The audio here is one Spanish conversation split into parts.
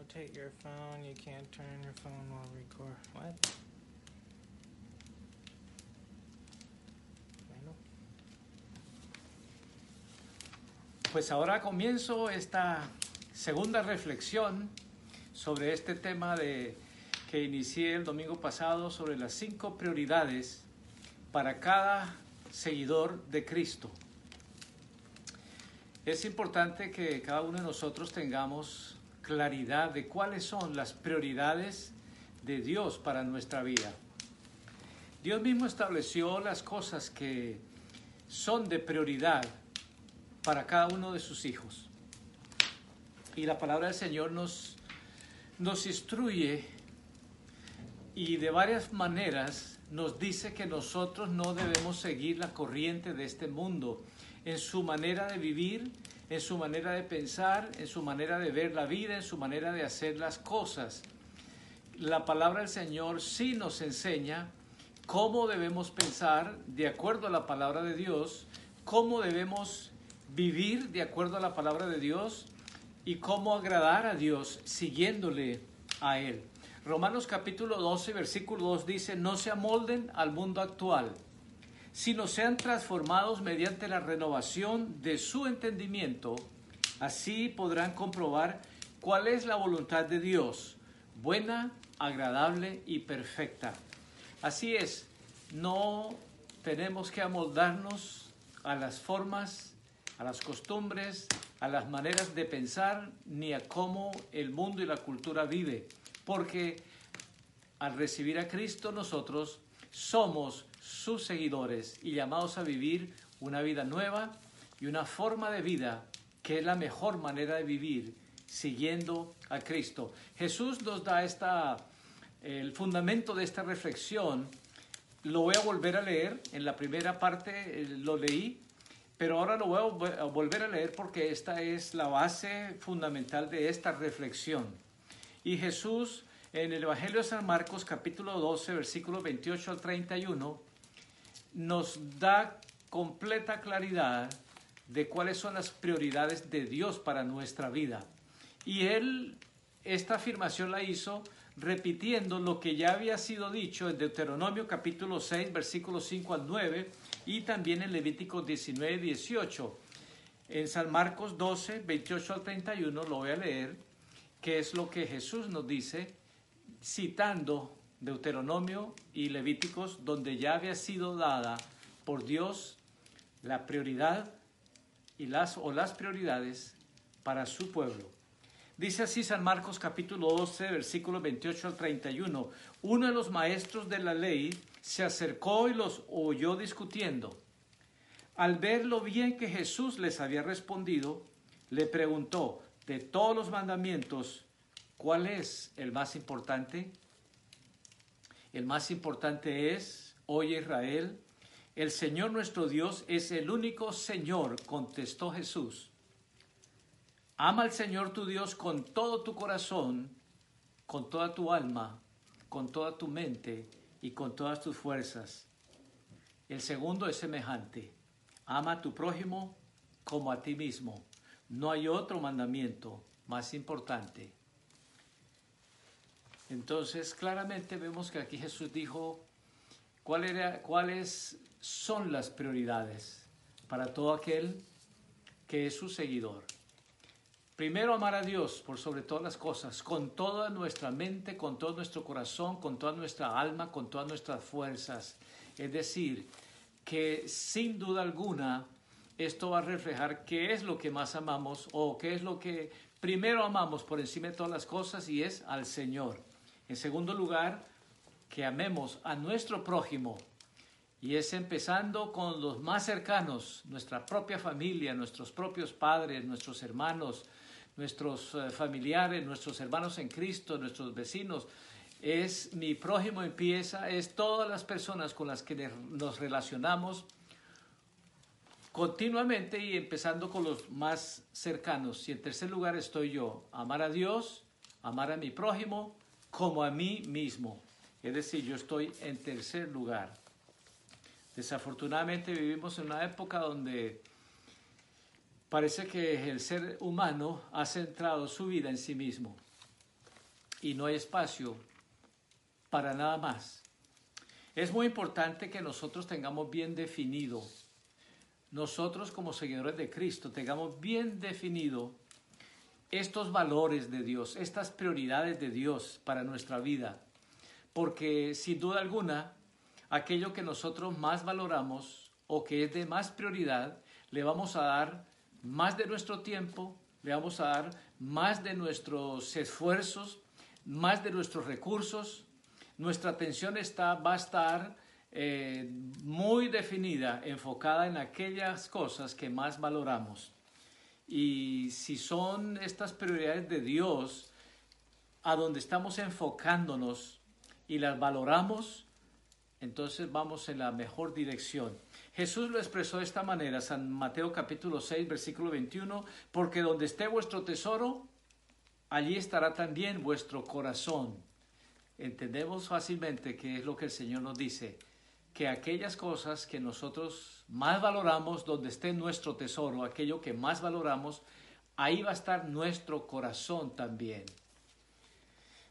rotate your phone. You can't turn your phone while record. Bueno. Pues ahora comienzo esta segunda reflexión sobre este tema de que inicié el domingo pasado sobre las cinco prioridades para cada seguidor de Cristo. Es importante que cada uno de nosotros tengamos claridad de cuáles son las prioridades de Dios para nuestra vida. Dios mismo estableció las cosas que son de prioridad para cada uno de sus hijos. Y la palabra del Señor nos, nos instruye y de varias maneras nos dice que nosotros no debemos seguir la corriente de este mundo en su manera de vivir, en su manera de pensar, en su manera de ver la vida, en su manera de hacer las cosas. La palabra del Señor sí nos enseña cómo debemos pensar de acuerdo a la palabra de Dios, cómo debemos vivir de acuerdo a la palabra de Dios y cómo agradar a Dios siguiéndole a Él. Romanos capítulo 12, versículo 2 dice, no se amolden al mundo actual, sino sean transformados mediante la renovación de su entendimiento. Así podrán comprobar cuál es la voluntad de Dios, buena, agradable y perfecta. Así es, no tenemos que amoldarnos a las formas, a las costumbres, a las maneras de pensar, ni a cómo el mundo y la cultura vive, porque al recibir a Cristo nosotros somos sus seguidores y llamados a vivir una vida nueva y una forma de vida que es la mejor manera de vivir siguiendo a Cristo. Jesús nos da esta, el fundamento de esta reflexión. Lo voy a volver a leer. En la primera parte eh, lo leí, pero ahora lo voy a volver a leer porque esta es la base fundamental de esta reflexión. Y Jesús en el Evangelio de San Marcos capítulo 12, versículo 28 al 31, nos da completa claridad de cuáles son las prioridades de Dios para nuestra vida. Y él, esta afirmación la hizo repitiendo lo que ya había sido dicho en Deuteronomio capítulo 6, versículos 5 al 9, y también en Levítico 19, 18. En San Marcos 12, 28 al 31, lo voy a leer, que es lo que Jesús nos dice, citando Deuteronomio y Levíticos, donde ya había sido dada por Dios la prioridad y las o las prioridades para su pueblo. Dice así San Marcos capítulo 12, versículo 28 al 31. Uno de los maestros de la ley se acercó y los oyó discutiendo. Al ver lo bien que Jesús les había respondido, le preguntó, de todos los mandamientos, ¿cuál es el más importante? El más importante es, oye Israel, el Señor nuestro Dios es el único Señor, contestó Jesús. Ama al Señor tu Dios con todo tu corazón, con toda tu alma, con toda tu mente y con todas tus fuerzas. El segundo es semejante. Ama a tu prójimo como a ti mismo. No hay otro mandamiento más importante. Entonces, claramente vemos que aquí Jesús dijo ¿cuál cuáles son las prioridades para todo aquel que es su seguidor. Primero, amar a Dios por sobre todas las cosas, con toda nuestra mente, con todo nuestro corazón, con toda nuestra alma, con todas nuestras fuerzas. Es decir, que sin duda alguna esto va a reflejar qué es lo que más amamos o qué es lo que primero amamos por encima de todas las cosas y es al Señor. En segundo lugar, que amemos a nuestro prójimo y es empezando con los más cercanos, nuestra propia familia, nuestros propios padres, nuestros hermanos, nuestros eh, familiares, nuestros hermanos en Cristo, nuestros vecinos. Es mi prójimo empieza, es todas las personas con las que nos relacionamos continuamente y empezando con los más cercanos. Y en tercer lugar estoy yo, amar a Dios, amar a mi prójimo como a mí mismo. Es decir, yo estoy en tercer lugar. Desafortunadamente vivimos en una época donde parece que el ser humano ha centrado su vida en sí mismo. y no hay espacio para nada más. Es muy importante que nosotros tengamos bien definido, nosotros como seguidores de Cristo, tengamos bien definido estos valores de Dios, estas prioridades de Dios para nuestra vida. Porque sin duda alguna, aquello que nosotros más valoramos o que es de más prioridad, le vamos a dar más de nuestro tiempo, le vamos a dar más de nuestros esfuerzos, más de nuestros recursos. Nuestra atención está, va a estar eh, muy definida, enfocada en aquellas cosas que más valoramos. Y si son estas prioridades de Dios a donde estamos enfocándonos y las valoramos, entonces vamos en la mejor dirección. Jesús lo expresó de esta manera, San Mateo capítulo 6, versículo 21, porque donde esté vuestro tesoro, allí estará también vuestro corazón. Entendemos fácilmente qué es lo que el Señor nos dice, que aquellas cosas que nosotros más valoramos, donde esté nuestro tesoro, aquello que más valoramos, ahí va a estar nuestro corazón también.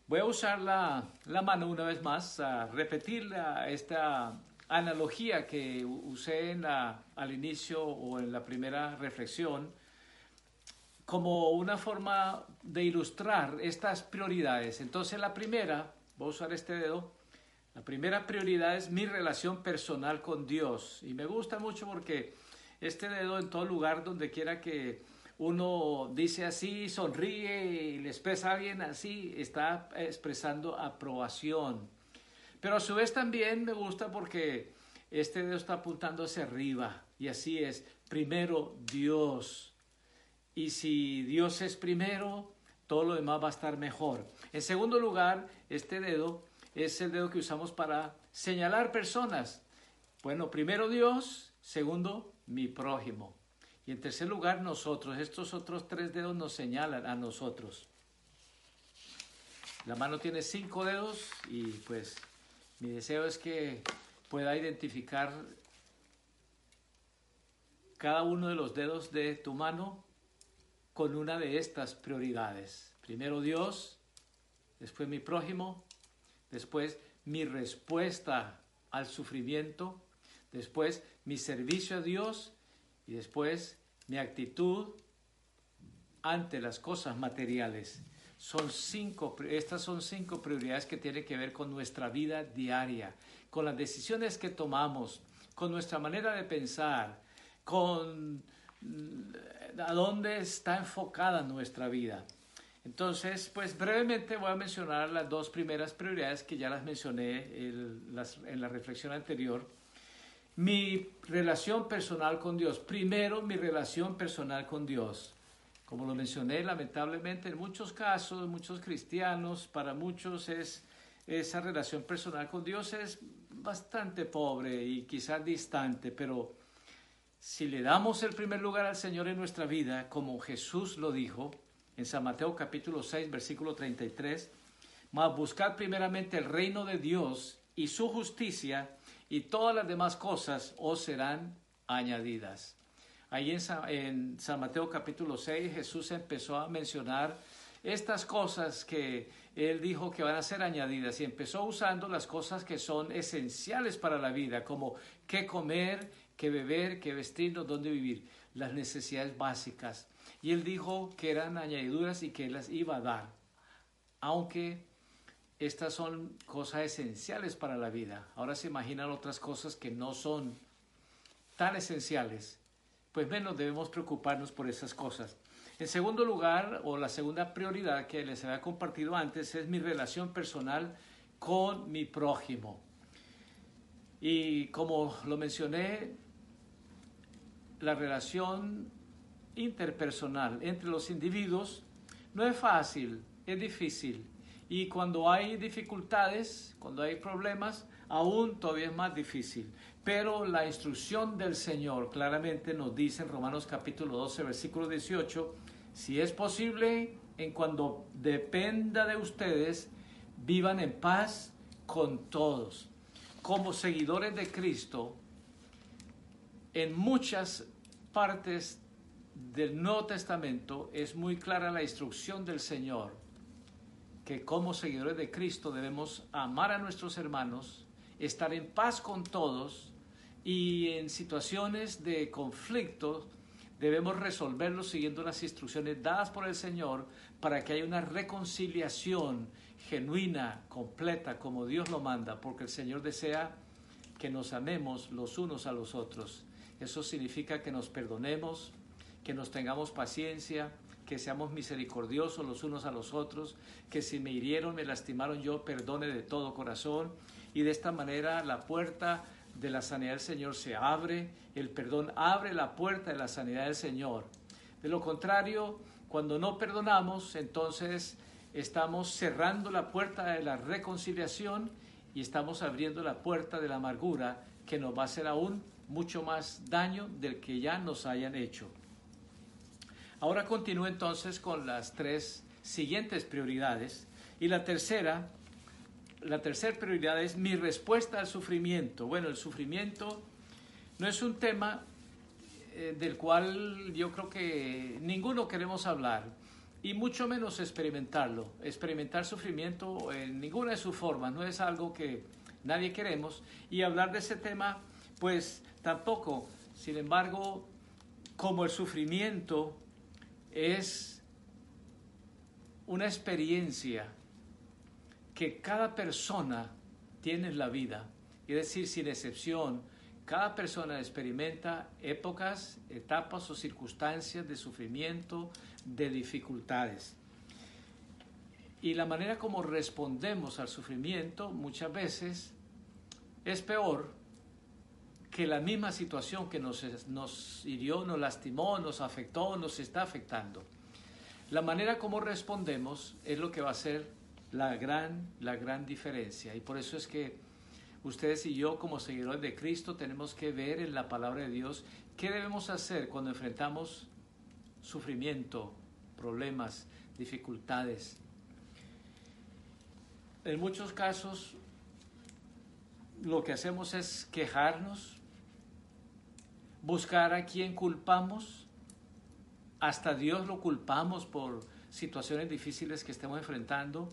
Voy a usar la, mano una vez más, a repetir esta analogía que usé en al inicio o en la primera reflexión como una forma de ilustrar estas prioridades. Entonces la primera, voy a usar este dedo, la primera prioridad es mi relación personal con Dios. Y me gusta mucho porque este dedo en todo lugar donde quiera que uno dice así, sonríe y le expresa a alguien así, está expresando aprobación. Pero a su vez también me gusta porque este dedo está apuntando hacia arriba. Y así es, primero Dios. Y si Dios es primero, todo lo demás va a estar mejor. En segundo lugar, este dedo es el dedo que usamos para señalar personas. Bueno, primero Dios, segundo mi prójimo. Y en tercer lugar nosotros. Estos otros tres dedos nos señalan a nosotros. La mano tiene cinco dedos y pues mi deseo es que pueda identificar cada uno de los dedos de tu mano con una de estas prioridades. Primero Dios, después mi prójimo, después mi respuesta al sufrimiento, después mi servicio a Dios y después mi actitud ante las cosas materiales. Son cinco, estas son cinco prioridades que tienen que ver con nuestra vida diaria, con las decisiones que tomamos, con nuestra manera de pensar, con mm, a dónde está enfocada nuestra vida. Entonces, pues brevemente voy a mencionar las dos primeras prioridades que ya las mencioné en, la reflexión anterior. Mi relación personal con Dios. Primero, mi relación personal con Dios. Como lo mencioné, lamentablemente en muchos casos, muchos cristianos, para muchos es esa relación personal con Dios es bastante pobre y quizás distante, pero si le damos el primer lugar al Señor en nuestra vida, como Jesús lo dijo, en San Mateo capítulo 6, versículo 33, mas buscad primeramente el reino de Dios y su justicia, y todas las demás cosas os serán añadidas. Ahí en San, en San Mateo capítulo 6 Jesús empezó a mencionar estas cosas que él dijo que van a ser añadidas y empezó usando las cosas que son esenciales para la vida, como qué comer, qué beber, qué vestirnos, dónde vivir, las necesidades básicas. Y él dijo que eran añadiduras y que las iba a dar, aunque estas son cosas esenciales para la vida. Ahora se imaginan otras cosas que no son tan esenciales, pues menos debemos preocuparnos por esas cosas. En segundo lugar, o la segunda prioridad que les había compartido antes, es mi relación personal con mi prójimo. Y como lo mencioné, la relación interpersonal entre los individuos no es fácil, es difícil. Y cuando hay dificultades, cuando hay problemas, aún todavía es más difícil. Pero la instrucción del Señor claramente nos dice en Romanos capítulo 12, versículo 18, si es posible, en cuando dependa de ustedes, vivan en paz con todos. Como seguidores de Cristo, en muchas partes del Nuevo Testamento es muy clara la instrucción del Señor que como seguidores de Cristo debemos amar a nuestros hermanos, estar en paz con todos y en situaciones de conflicto debemos resolverlos siguiendo las instrucciones dadas por el Señor para que haya una reconciliación genuina, completa, como Dios lo manda, porque el Señor desea que nos amemos los unos a los otros. Eso significa que nos perdonemos, que nos tengamos paciencia, que seamos misericordiosos los unos a los otros, que si me hirieron, me lastimaron, yo perdone de todo corazón. Y de esta manera la puerta de la sanidad del Señor se abre, el perdón abre la puerta de la sanidad del Señor. De lo contrario, cuando no perdonamos, entonces estamos cerrando la puerta de la reconciliación y estamos abriendo la puerta de la amargura que nos va a hacer aún mucho más daño del que ya nos hayan hecho. Ahora continúo entonces con las tres siguientes prioridades y la tercera, la tercera prioridad es mi respuesta al sufrimiento. Bueno, el sufrimiento no es un tema eh, del cual yo creo que ninguno queremos hablar y mucho menos experimentarlo. Experimentar sufrimiento en ninguna de sus formas no es algo que nadie queremos y hablar de ese tema pues tampoco. Sin embargo, como el sufrimiento es una experiencia que cada persona tiene en la vida, es decir, sin excepción, cada persona experimenta épocas, etapas o circunstancias de sufrimiento, de dificultades. Y la manera como respondemos al sufrimiento muchas veces es peor que la misma situación que nos, nos hirió, nos lastimó, nos afectó, nos está afectando. La manera como respondemos es lo que va a ser la gran, la gran diferencia. Y por eso es que ustedes y yo como seguidores de Cristo tenemos que ver en la palabra de Dios qué debemos hacer cuando enfrentamos sufrimiento, problemas, dificultades. En muchos casos lo que hacemos es quejarnos, buscar a quien culpamos, hasta Dios lo culpamos por situaciones difíciles que estemos enfrentando,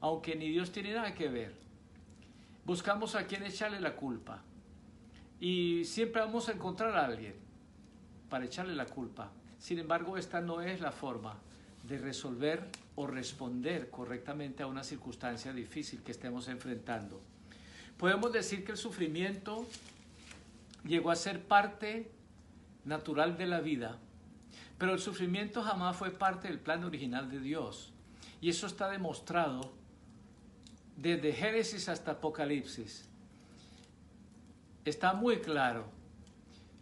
aunque ni Dios tiene nada que ver. Buscamos a quien echarle la culpa y siempre vamos a encontrar a alguien para echarle la culpa. Sin embargo, esta no es la forma de resolver o responder correctamente a una circunstancia difícil que estemos enfrentando. Podemos decir que el sufrimiento llegó a ser parte natural de la vida, pero el sufrimiento jamás fue parte del plan original de Dios. Y eso está demostrado desde Génesis hasta Apocalipsis. Está muy claro.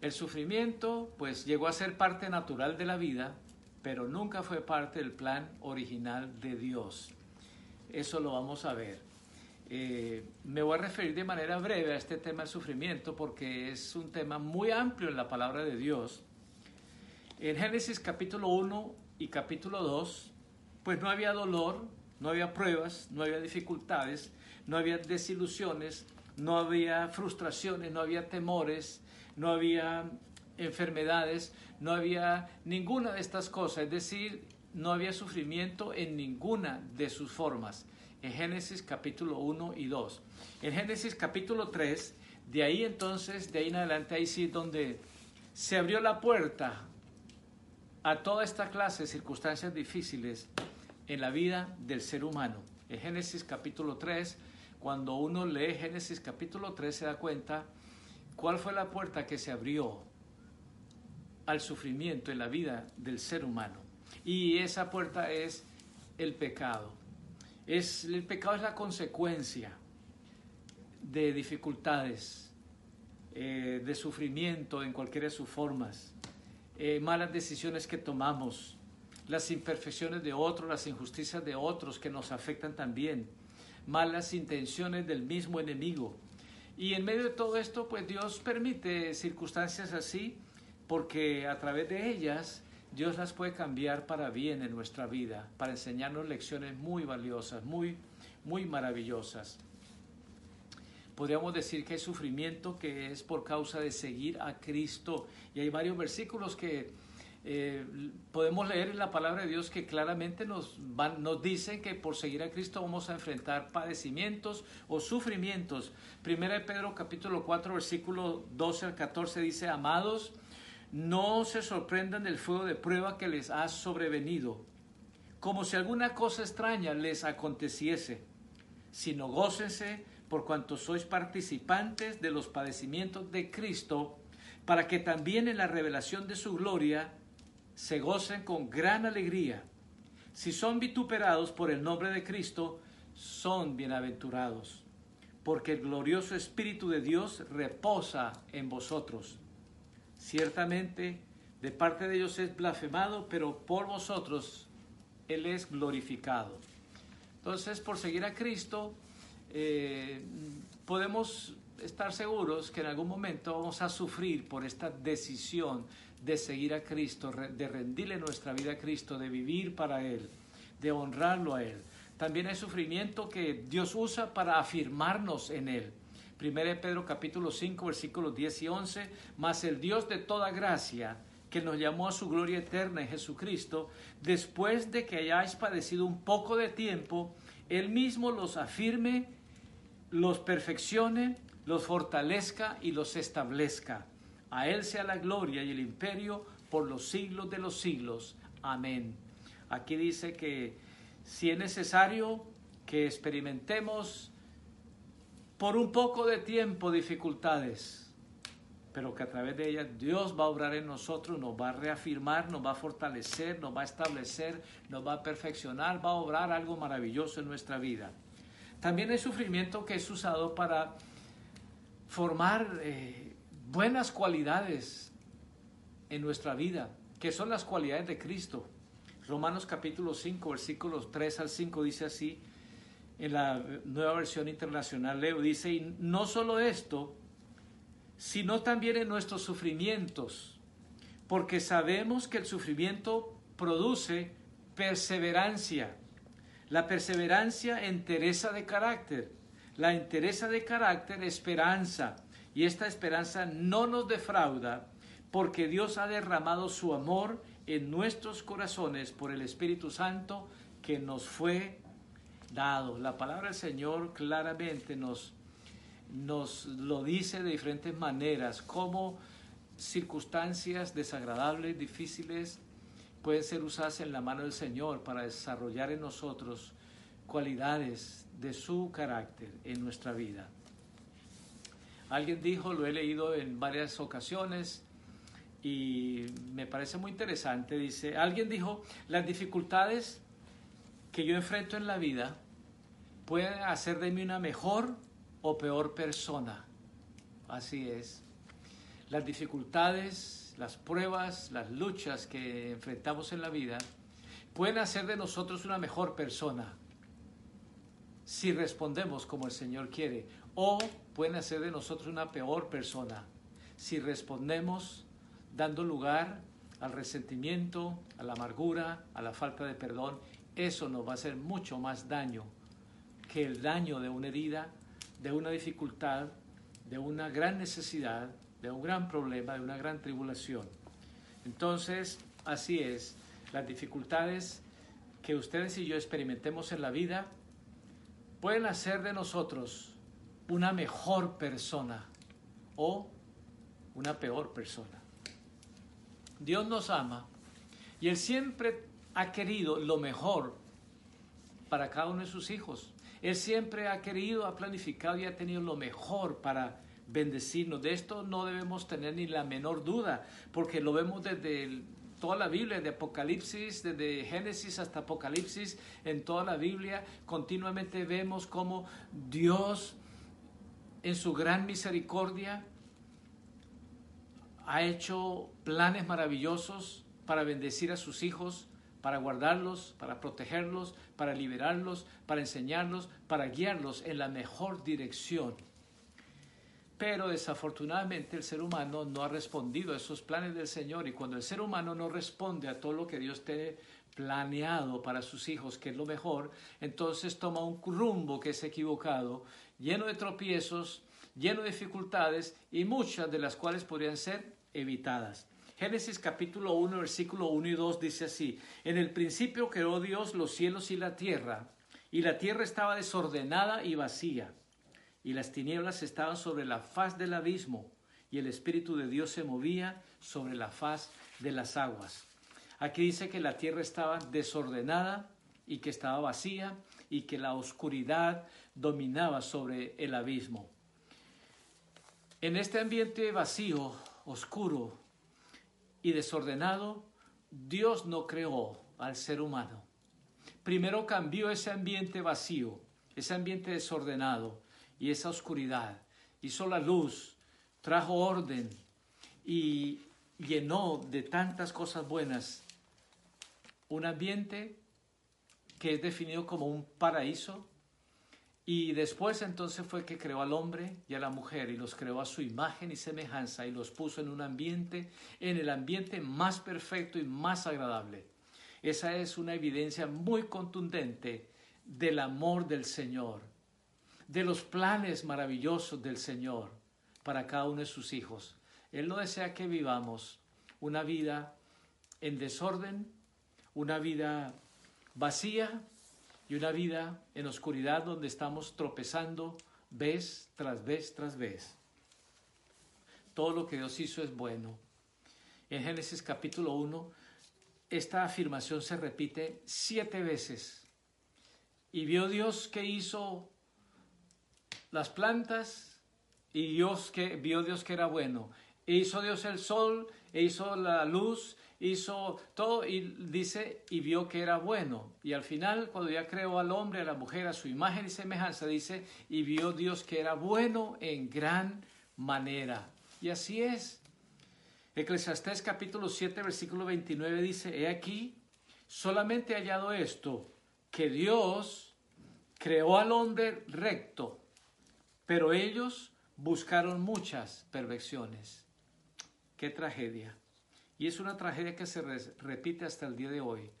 El sufrimiento pues llegó a ser parte natural de la vida, pero nunca fue parte del plan original de Dios. Eso lo vamos a ver. Eh, me voy a referir de manera breve a este tema del sufrimiento porque es un tema muy amplio en la palabra de Dios. En Génesis capítulo 1 y capítulo 2, pues no había dolor, no había pruebas, no había dificultades, no había desilusiones, no había frustraciones, no había temores, no había enfermedades, no había ninguna de estas cosas, es decir, no había sufrimiento en ninguna de sus formas en Génesis capítulo 1 y 2. En Génesis capítulo 3, de ahí entonces, de ahí en adelante, ahí sí donde se abrió la puerta a toda esta clase de circunstancias difíciles en la vida del ser humano. En Génesis capítulo 3, cuando uno lee Génesis capítulo 3 se da cuenta cuál fue la puerta que se abrió al sufrimiento en la vida del ser humano. Y esa puerta es el pecado. Es, el pecado es la consecuencia de dificultades, eh, de sufrimiento en cualquiera de sus formas, eh, malas decisiones que tomamos, las imperfecciones de otros, las injusticias de otros que nos afectan también, malas intenciones del mismo enemigo. Y en medio de todo esto, pues Dios permite circunstancias así, porque a través de ellas Dios las puede cambiar para bien en nuestra vida, para enseñarnos lecciones muy valiosas, muy, muy maravillosas. Podríamos decir que hay sufrimiento que es por causa de seguir a Cristo. Y hay varios versículos que eh, podemos leer en la palabra de Dios que claramente nos, van, nos dicen que por seguir a Cristo vamos a enfrentar padecimientos o sufrimientos. Primera de Pedro capítulo 4 versículo 12 al 14 dice, amados, no se sorprendan del fuego de prueba que les ha sobrevenido, como si alguna cosa extraña les aconteciese, sino gócense por cuanto sois participantes de los padecimientos de Cristo, para que también en la revelación de su gloria se gocen con gran alegría. Si son vituperados por el nombre de Cristo, son bienaventurados, porque el glorioso Espíritu de Dios reposa en vosotros. Ciertamente, de parte de ellos es blasfemado, pero por vosotros Él es glorificado. Entonces, por seguir a Cristo, eh, podemos estar seguros que en algún momento vamos a sufrir por esta decisión de seguir a Cristo, de rendirle nuestra vida a Cristo, de vivir para Él, de honrarlo a Él. También hay sufrimiento que Dios usa para afirmarnos en Él. 1 Pedro capítulo 5 versículos 10 y 11, mas el Dios de toda gracia, que nos llamó a su gloria eterna en Jesucristo, después de que hayáis padecido un poco de tiempo, Él mismo los afirme, los perfeccione, los fortalezca y los establezca. A Él sea la gloria y el imperio por los siglos de los siglos. Amén. Aquí dice que si es necesario que experimentemos por un poco de tiempo dificultades, pero que a través de ellas Dios va a obrar en nosotros, nos va a reafirmar, nos va a fortalecer, nos va a establecer, nos va a perfeccionar, va a obrar algo maravilloso en nuestra vida. También el sufrimiento que es usado para formar eh, buenas cualidades en nuestra vida, que son las cualidades de Cristo. Romanos capítulo 5, versículos 3 al 5 dice así, en la nueva versión internacional leo, dice, y no solo esto, sino también en nuestros sufrimientos, porque sabemos que el sufrimiento produce perseverancia. La perseverancia entereza de carácter, la entereza de carácter esperanza y esta esperanza no nos defrauda porque Dios ha derramado su amor en nuestros corazones por el Espíritu Santo que nos fue dado. La palabra del Señor claramente nos, nos lo dice de diferentes maneras, cómo circunstancias desagradables, difíciles, pueden ser usadas en la mano del Señor para desarrollar en nosotros cualidades de su carácter en nuestra vida. Alguien dijo, lo he leído en varias ocasiones y me parece muy interesante, dice, alguien dijo, las dificultades que yo enfrento en la vida pueden hacer de mí una mejor o peor persona. Así es. Las dificultades, las pruebas, las luchas que enfrentamos en la vida pueden hacer de nosotros una mejor persona si respondemos como el Señor quiere o pueden hacer de nosotros una peor persona si respondemos dando lugar al resentimiento, a la amargura, a la falta de perdón. Eso nos va a hacer mucho más daño que el daño de una herida, de una dificultad, de una gran necesidad, de un gran problema, de una gran tribulación. Entonces, así es, las dificultades que ustedes y yo experimentemos en la vida pueden hacer de nosotros una mejor persona o una peor persona. Dios nos ama y Él siempre ha querido lo mejor para cada uno de sus hijos. Él siempre ha querido, ha planificado y ha tenido lo mejor para bendecirnos. De esto no debemos tener ni la menor duda, porque lo vemos desde toda la Biblia, de Apocalipsis, desde Génesis hasta Apocalipsis, en toda la Biblia, continuamente vemos cómo Dios en su gran misericordia ha hecho planes maravillosos para bendecir a sus hijos, para guardarlos, para protegerlos, para liberarlos, para enseñarlos, para guiarlos en la mejor dirección. Pero desafortunadamente el ser humano no ha respondido a esos planes del Señor y cuando el ser humano no responde a todo lo que Dios tiene planeado para sus hijos, que es lo mejor, entonces toma un rumbo que es equivocado lleno de tropiezos, lleno de dificultades y muchas de las cuales podrían ser evitadas. Génesis capítulo 1, versículo 1 y 2 dice así, en el principio creó Dios los cielos y la tierra, y la tierra estaba desordenada y vacía, y las tinieblas estaban sobre la faz del abismo, y el Espíritu de Dios se movía sobre la faz de las aguas. Aquí dice que la tierra estaba desordenada y que estaba vacía y que la oscuridad dominaba sobre el abismo. En este ambiente vacío, oscuro y desordenado, Dios no creó al ser humano. Primero cambió ese ambiente vacío, ese ambiente desordenado y esa oscuridad. Hizo la luz, trajo orden y llenó de tantas cosas buenas un ambiente que es definido como un paraíso y después entonces fue que creó al hombre y a la mujer y los creó a su imagen y semejanza y los puso en un ambiente, en el ambiente más perfecto y más agradable. Esa es una evidencia muy contundente del amor del Señor, de los planes maravillosos del Señor para cada uno de sus hijos. Él no desea que vivamos una vida en desorden, una vida vacía, y una vida en oscuridad donde estamos tropezando vez tras vez tras vez. Todo lo que Dios hizo es bueno. En Génesis capítulo 1, esta afirmación se repite siete veces. Y vio Dios que hizo las plantas y Dios que vio Dios que era bueno. E hizo Dios el sol, e hizo la luz, hizo todo y dice, y vio que era bueno. Y al final, cuando ya creó al hombre, a la mujer, a su imagen y semejanza, dice, y vio Dios que era bueno en gran manera. Y así es. Eclesiastés capítulo 7, versículo 29 dice, he aquí, solamente hallado esto, que Dios creó al hombre recto, pero ellos buscaron muchas perversiones. Qué tragedia. Y es una tragedia que se repite hasta el día de hoy.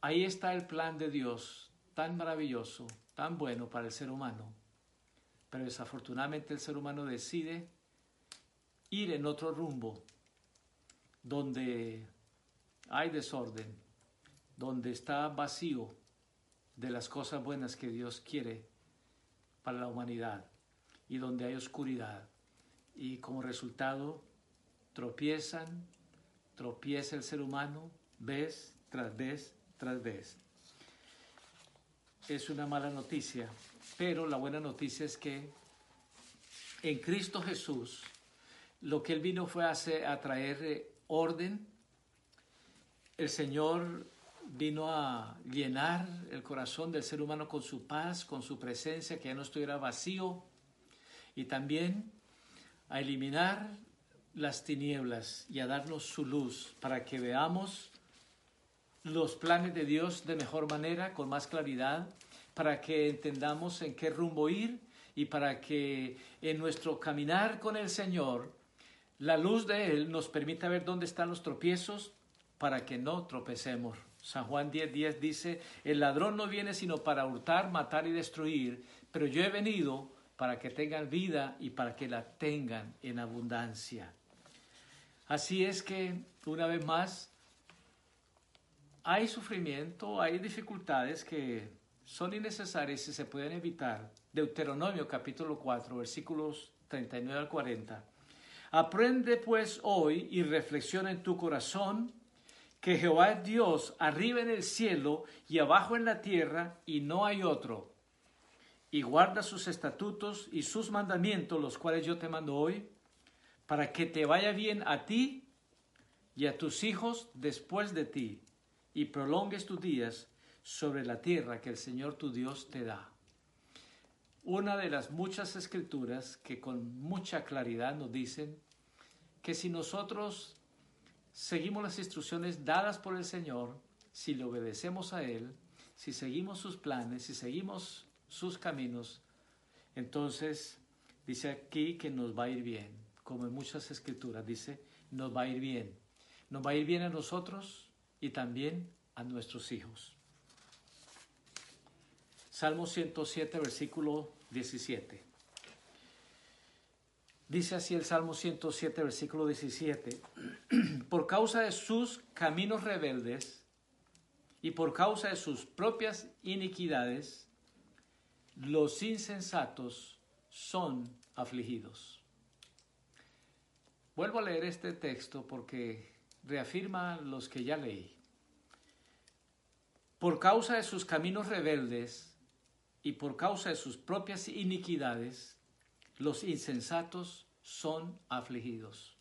Ahí está el plan de Dios, tan maravilloso, tan bueno para el ser humano. Pero desafortunadamente el ser humano decide ir en otro rumbo, donde hay desorden, donde está vacío de las cosas buenas que Dios quiere para la humanidad y donde hay oscuridad. Y como resultado tropiezan, tropieza el ser humano vez tras vez tras vez. Es una mala noticia, pero la buena noticia es que en Cristo Jesús lo que Él vino fue a, traer eh, orden. El Señor vino a llenar el corazón del ser humano con su paz, con su presencia, que ya no estuviera vacío, y también a eliminar las tinieblas y a darnos su luz para que veamos los planes de Dios de mejor manera, con más claridad, para que entendamos en qué rumbo ir y para que en nuestro caminar con el Señor, la luz de Él nos permita ver dónde están los tropiezos para que no tropecemos. San Juan 10:10 10 dice, el ladrón no viene sino para hurtar, matar y destruir, pero yo he venido para que tengan vida y para que la tengan en abundancia. Así es que, una vez más, hay sufrimiento, hay dificultades que son innecesarias y se pueden evitar. Deuteronomio capítulo 4, versículos 39 al 40. Aprende pues hoy y reflexiona en tu corazón que Jehová es Dios arriba en el cielo y abajo en la tierra y no hay otro. Y guarda sus estatutos y sus mandamientos, los cuales yo te mando hoy, para que te vaya bien a ti y a tus hijos después de ti, y prolongues tus días sobre la tierra que el Señor tu Dios te da. Una de las muchas escrituras que con mucha claridad nos dicen que si nosotros seguimos las instrucciones dadas por el Señor, si le obedecemos a Él, si seguimos sus planes, si seguimos sus caminos, entonces dice aquí que nos va a ir bien como en muchas escrituras, dice, nos va a ir bien. Nos va a ir bien a nosotros y también a nuestros hijos. Salmo 107, versículo 17. Dice así el Salmo 107, versículo 17. por causa de sus caminos rebeldes y por causa de sus propias iniquidades, los insensatos son afligidos. Vuelvo a leer este texto porque reafirma los que ya leí. Por causa de sus caminos rebeldes y por causa de sus propias iniquidades, los insensatos son afligidos.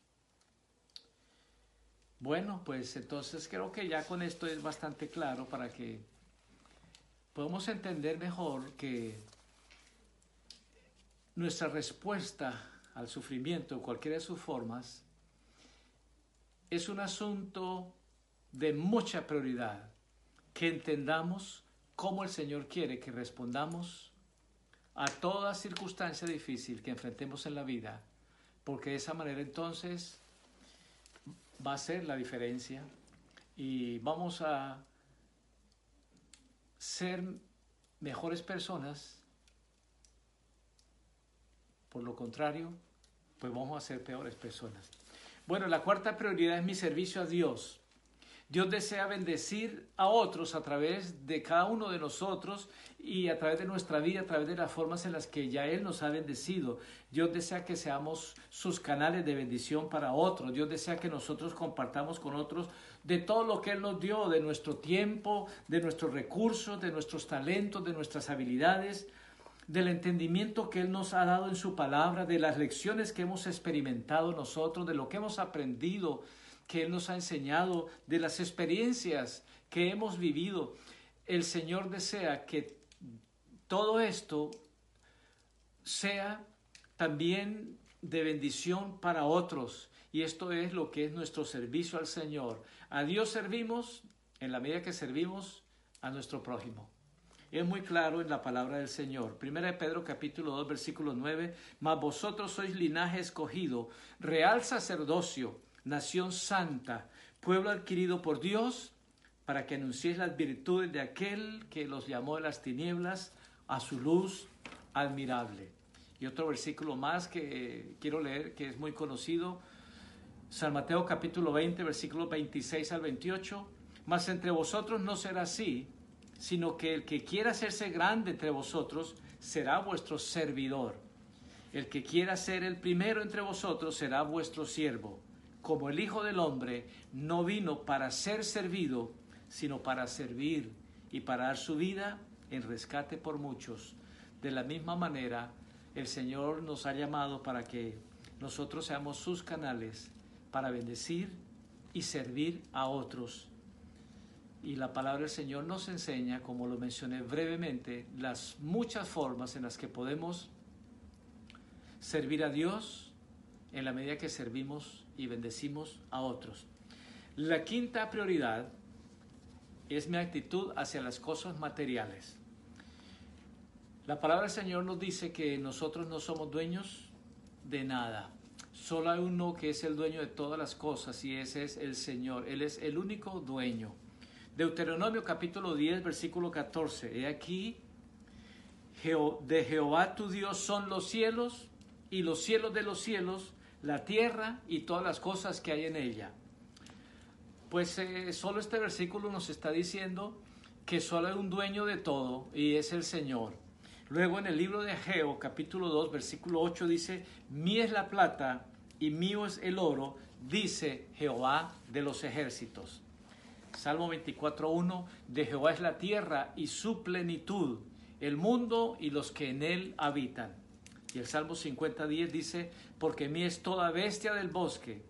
Bueno, pues entonces creo que ya con esto es bastante claro para que podamos entender mejor que nuestra respuesta al sufrimiento, cualquiera de sus formas, es un asunto de mucha prioridad, que entendamos cómo el Señor quiere que respondamos a toda circunstancia difícil que enfrentemos en la vida, porque de esa manera entonces va a ser la diferencia y vamos a ser mejores personas. Por lo contrario, pues vamos a ser peores personas. Bueno, la cuarta prioridad es mi servicio a Dios. Dios desea bendecir a otros a través de cada uno de nosotros y a través de nuestra vida, a través de las formas en las que ya Él nos ha bendecido. Dios desea que seamos sus canales de bendición para otros. Dios desea que nosotros compartamos con otros de todo lo que Él nos dio, de nuestro tiempo, de nuestros recursos, de nuestros talentos, de nuestras habilidades, del entendimiento que Él nos ha dado en su palabra, de las lecciones que hemos experimentado nosotros, de lo que hemos aprendido que Él nos ha enseñado, de las experiencias que hemos vivido. El Señor desea que todo esto sea también de bendición para otros. Y esto es lo que es nuestro servicio al Señor. A Dios servimos en la medida que servimos a nuestro prójimo. Es muy claro en la palabra del Señor. Primera de Pedro capítulo 2 versículo 9, mas vosotros sois linaje escogido, real sacerdocio, nación santa, pueblo adquirido por Dios, para que anunciéis las virtudes de aquel que los llamó de las tinieblas a su luz admirable. Y otro versículo más que quiero leer, que es muy conocido, San Mateo capítulo 20, versículo 26 al 28, mas entre vosotros no será así, sino que el que quiera hacerse grande entre vosotros será vuestro servidor. El que quiera ser el primero entre vosotros será vuestro siervo como el Hijo del Hombre no vino para ser servido, sino para servir y para dar su vida en rescate por muchos. De la misma manera, el Señor nos ha llamado para que nosotros seamos sus canales para bendecir y servir a otros. Y la palabra del Señor nos enseña, como lo mencioné brevemente, las muchas formas en las que podemos servir a Dios en la medida que servimos y bendecimos a otros. La quinta prioridad es mi actitud hacia las cosas materiales. La palabra del Señor nos dice que nosotros no somos dueños de nada. Solo hay uno que es el dueño de todas las cosas y ese es el Señor. Él es el único dueño. Deuteronomio capítulo 10, versículo 14. He aquí, de Jehová tu Dios son los cielos y los cielos de los cielos la tierra y todas las cosas que hay en ella. Pues eh, solo este versículo nos está diciendo que solo hay un dueño de todo y es el Señor. Luego en el libro de Ageo, capítulo 2, versículo 8 dice, mía es la plata y mío es el oro, dice Jehová de los ejércitos. Salmo 24.1, de Jehová es la tierra y su plenitud, el mundo y los que en él habitan. Y el Salmo 50.10 dice, porque mí es toda bestia del bosque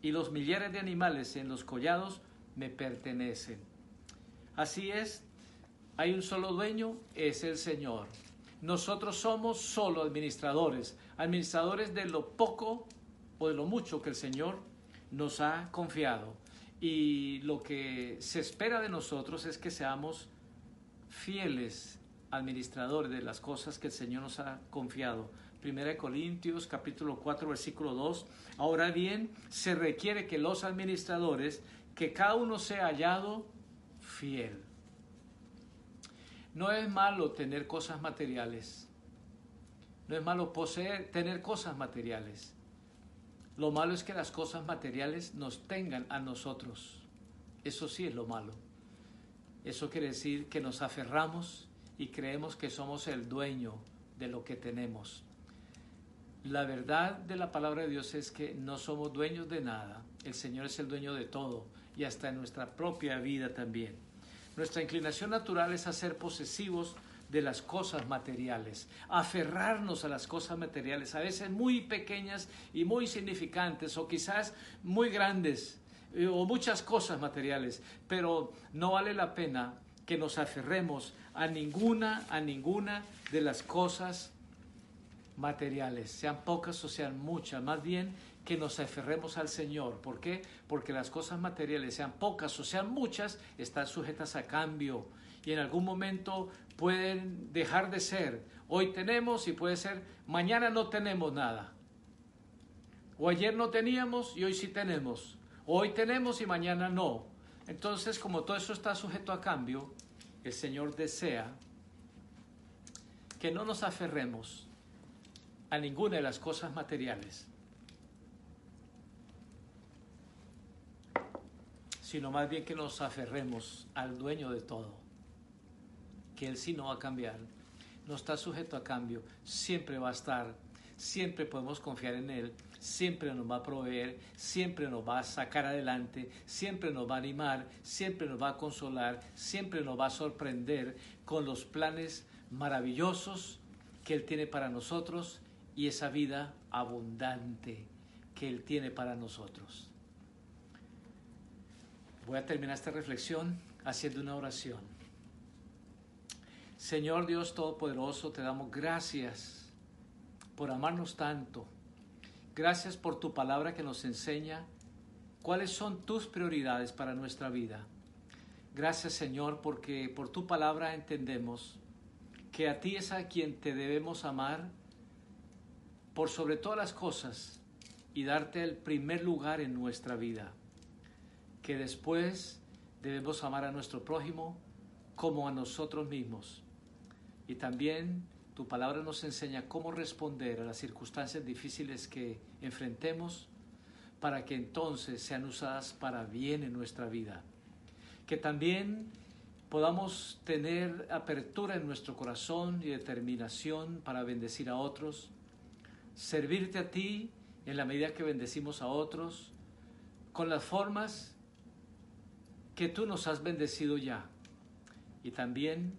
y los millares de animales en los collados me pertenecen. Así es, hay un solo dueño, es el Señor. Nosotros somos solo administradores, administradores de lo poco o de lo mucho que el Señor nos ha confiado. Y lo que se espera de nosotros es que seamos fieles administradores de las cosas que el Señor nos ha confiado. Primera de Corintios capítulo 4 versículo 2. Ahora bien, se requiere que los administradores, que cada uno sea hallado fiel. No es malo tener cosas materiales, No es malo poseer, tener cosas materiales. Lo malo es que las cosas materiales nos tengan a nosotros. Eso sí es lo malo. Eso quiere decir que nos aferramos y creemos que somos el dueño de lo que tenemos. La verdad de la palabra de Dios es que no somos dueños de nada. El Señor es el dueño de todo y hasta en nuestra propia vida también. Nuestra inclinación natural es a ser posesivos de las cosas materiales, aferrarnos a las cosas materiales, a veces muy pequeñas y muy significantes o quizás muy grandes eh, o muchas cosas materiales, pero no vale la pena que nos aferremos a ninguna, a ninguna de las cosas materiales, sean pocas o sean muchas, más bien que nos aferremos al Señor. ¿Por qué? Porque las cosas materiales, sean pocas o sean muchas, están sujetas a cambio y en algún momento pueden dejar de ser. Hoy tenemos y puede ser, mañana no tenemos nada. O ayer no teníamos y hoy sí tenemos. hoy tenemos y mañana no. Entonces, como todo eso está sujeto a cambio, el Señor desea que no nos aferremos a ninguna de las cosas materiales, sino más bien que nos aferremos al dueño de todo, que Él sí no va a cambiar, no está sujeto a cambio, siempre va a estar, siempre podemos confiar en Él, siempre nos va a proveer, siempre nos va a sacar adelante, siempre nos va a animar, siempre nos va a consolar, siempre nos va a sorprender con los planes maravillosos que Él tiene para nosotros y esa vida abundante que Él tiene para nosotros. Voy a terminar esta reflexión haciendo una oración. Señor Dios Todopoderoso, te damos gracias por amarnos tanto. Gracias por tu palabra que nos enseña cuáles son tus prioridades para nuestra vida. Gracias Señor porque por tu palabra entendemos que a ti es a quien te debemos amar por sobre todas las cosas y darte el primer lugar en nuestra vida que después debemos amar a nuestro prójimo como a nosotros mismos. Y también tu palabra nos enseña cómo responder a las circunstancias difíciles que enfrentemos para que entonces sean usadas para bien en nuestra vida. Que también podamos tener apertura en nuestro corazón y determinación para bendecir a otros, servirte a ti en la medida que bendecimos a otros, con las formas que tú nos has bendecido ya y también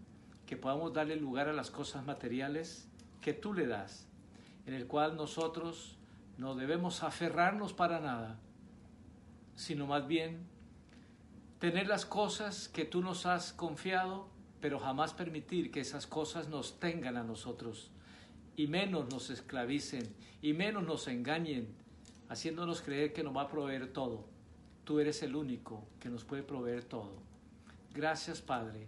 que podamos darle lugar a las cosas materiales que tú le das, en el cual nosotros no debemos aferrarnos para nada, sino más bien tener las cosas que tú nos has confiado, pero jamás permitir que esas cosas nos tengan a nosotros y menos nos esclavicen y menos nos engañen, haciéndonos creer que nos va a proveer todo Tú eres el único que nos puede proveer todo. Gracias, Padre,